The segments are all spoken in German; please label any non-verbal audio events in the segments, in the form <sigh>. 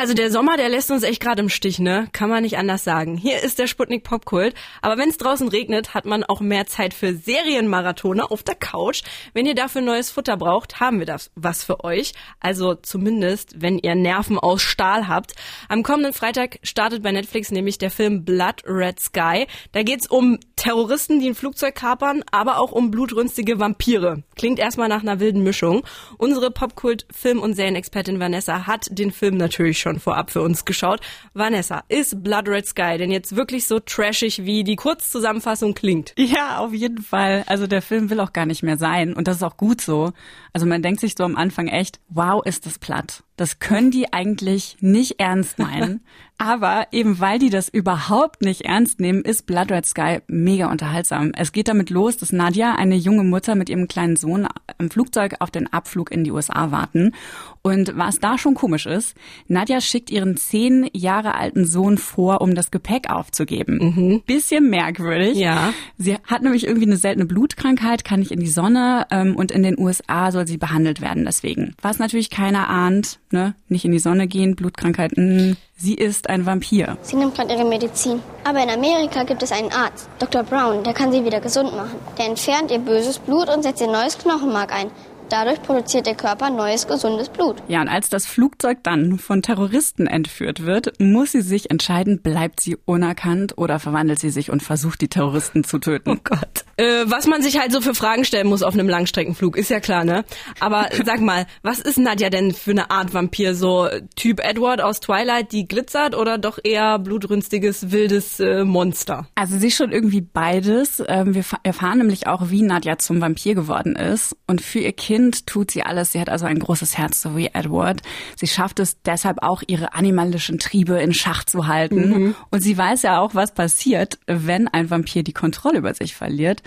Also der Sommer, der lässt uns echt gerade im Stich, ne? Kann man nicht anders sagen. Hier ist der Sputnik Popkult. Aber wenn es draußen regnet, hat man auch mehr Zeit für Serienmarathone auf der Couch. Wenn ihr dafür neues Futter braucht, haben wir das was für euch. Also zumindest, wenn ihr Nerven aus Stahl habt. Am kommenden Freitag startet bei Netflix nämlich der Film Blood Red Sky. Da geht's um Terroristen, die ein Flugzeug kapern, aber auch um blutrünstige Vampire. Klingt erstmal nach einer wilden Mischung. Unsere Popkult-Film- und Serienexpertin Vanessa hat den Film natürlich schon vorab für uns geschaut. Vanessa, ist Blood Red Sky denn jetzt wirklich so trashig, wie die Kurzzusammenfassung klingt? Ja, auf jeden Fall. Also der Film will auch gar nicht mehr sein und das ist auch gut so. Also man denkt sich so am Anfang echt, wow, ist das platt. Das können die eigentlich nicht ernst meinen. <laughs> Aber eben weil die das überhaupt nicht ernst nehmen, ist Blood Red Sky mega unterhaltsam. Es geht damit los, dass Nadia, eine junge Mutter mit ihrem kleinen Sohn im Flugzeug auf den Abflug in die USA warten. Und was da schon komisch ist, Nadja schickt ihren zehn Jahre alten Sohn vor, um das Gepäck aufzugeben. Mhm. Bisschen merkwürdig. Ja. Sie hat nämlich irgendwie eine seltene Blutkrankheit, kann nicht in die Sonne ähm, und in den USA soll sie behandelt werden deswegen. Was natürlich keiner ahnt, ne? Nicht in die Sonne gehen, Blutkrankheiten. Sie ist ein Vampir. Sie nimmt gerade ihre Medizin. Aber in Amerika gibt es einen Arzt, Dr. Brown, der kann sie wieder gesund machen. Der entfernt ihr böses Blut und setzt ihr neues Knochenmark ein. Dadurch produziert der Körper neues, gesundes Blut. Ja, und als das Flugzeug dann von Terroristen entführt wird, muss sie sich entscheiden, bleibt sie unerkannt oder verwandelt sie sich und versucht, die Terroristen zu töten. Oh Gott. Äh, was man sich halt so für Fragen stellen muss auf einem Langstreckenflug, ist ja klar, ne? Aber <laughs> sag mal, was ist Nadja denn für eine Art Vampir? So Typ Edward aus Twilight, die glitzert oder doch eher blutrünstiges, wildes äh, Monster? Also sie ist schon irgendwie beides. Ähm, wir erfahren nämlich auch, wie Nadja zum Vampir geworden ist. Und für ihr Kind Kind tut sie alles. Sie hat also ein großes Herz, so wie Edward. Sie schafft es deshalb auch, ihre animalischen Triebe in Schach zu halten. Mhm. Und sie weiß ja auch, was passiert, wenn ein Vampir die Kontrolle über sich verliert.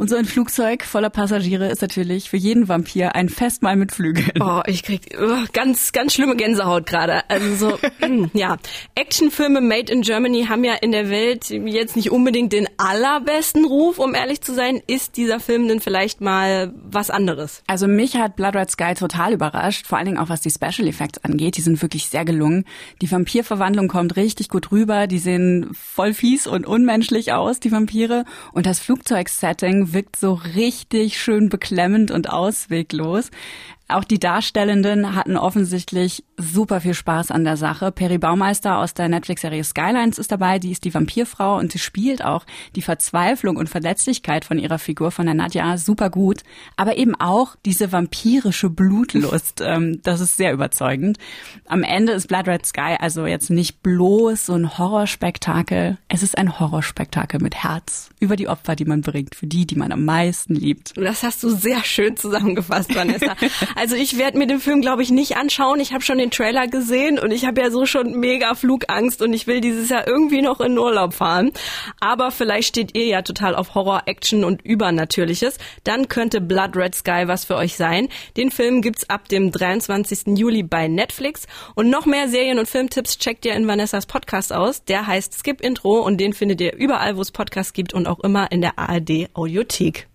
Und so ein Flugzeug voller Passagiere ist natürlich für jeden Vampir ein Festmahl mit Flügeln. Oh, ich krieg oh, ganz, ganz schlimme Gänsehaut gerade. Also so, mm, <laughs> ja. Actionfilme made in Germany haben ja in der Welt jetzt nicht unbedingt den allerbesten Ruf, um ehrlich zu sein. Ist dieser Film denn vielleicht mal was anderes? Also mich hat Blood Red Sky total überrascht, vor allen Dingen auch was die Special Effects angeht. Die sind wirklich sehr gelungen. Die Vampirverwandlung kommt richtig gut rüber. Die sehen voll fies und unmenschlich aus, die Vampire. Und das Flugzeugsetting wirkt so richtig schön beklemmend und ausweglos. Auch die Darstellenden hatten offensichtlich super viel Spaß an der Sache. Peri Baumeister aus der Netflix-Serie Skylines ist dabei, die ist die Vampirfrau und sie spielt auch die Verzweiflung und Verletzlichkeit von ihrer Figur, von der Nadja, super gut. Aber eben auch diese vampirische Blutlust, <laughs> ähm, das ist sehr überzeugend. Am Ende ist Blood Red Sky also jetzt nicht bloß so ein Horrorspektakel, es ist ein Horrorspektakel mit Herz über die Opfer, die man bringt, für die, die man am meisten liebt. Das hast du sehr schön zusammengefasst, Vanessa. <laughs> Also ich werde mir den Film, glaube ich, nicht anschauen. Ich habe schon den Trailer gesehen und ich habe ja so schon mega Flugangst und ich will dieses Jahr irgendwie noch in Urlaub fahren. Aber vielleicht steht ihr ja total auf Horror, Action und Übernatürliches. Dann könnte Blood Red Sky was für euch sein. Den Film gibt's ab dem 23. Juli bei Netflix. Und noch mehr Serien- und Filmtipps checkt ihr in Vanessas Podcast aus. Der heißt Skip Intro und den findet ihr überall, wo es Podcasts gibt und auch immer in der ARD Audiothek.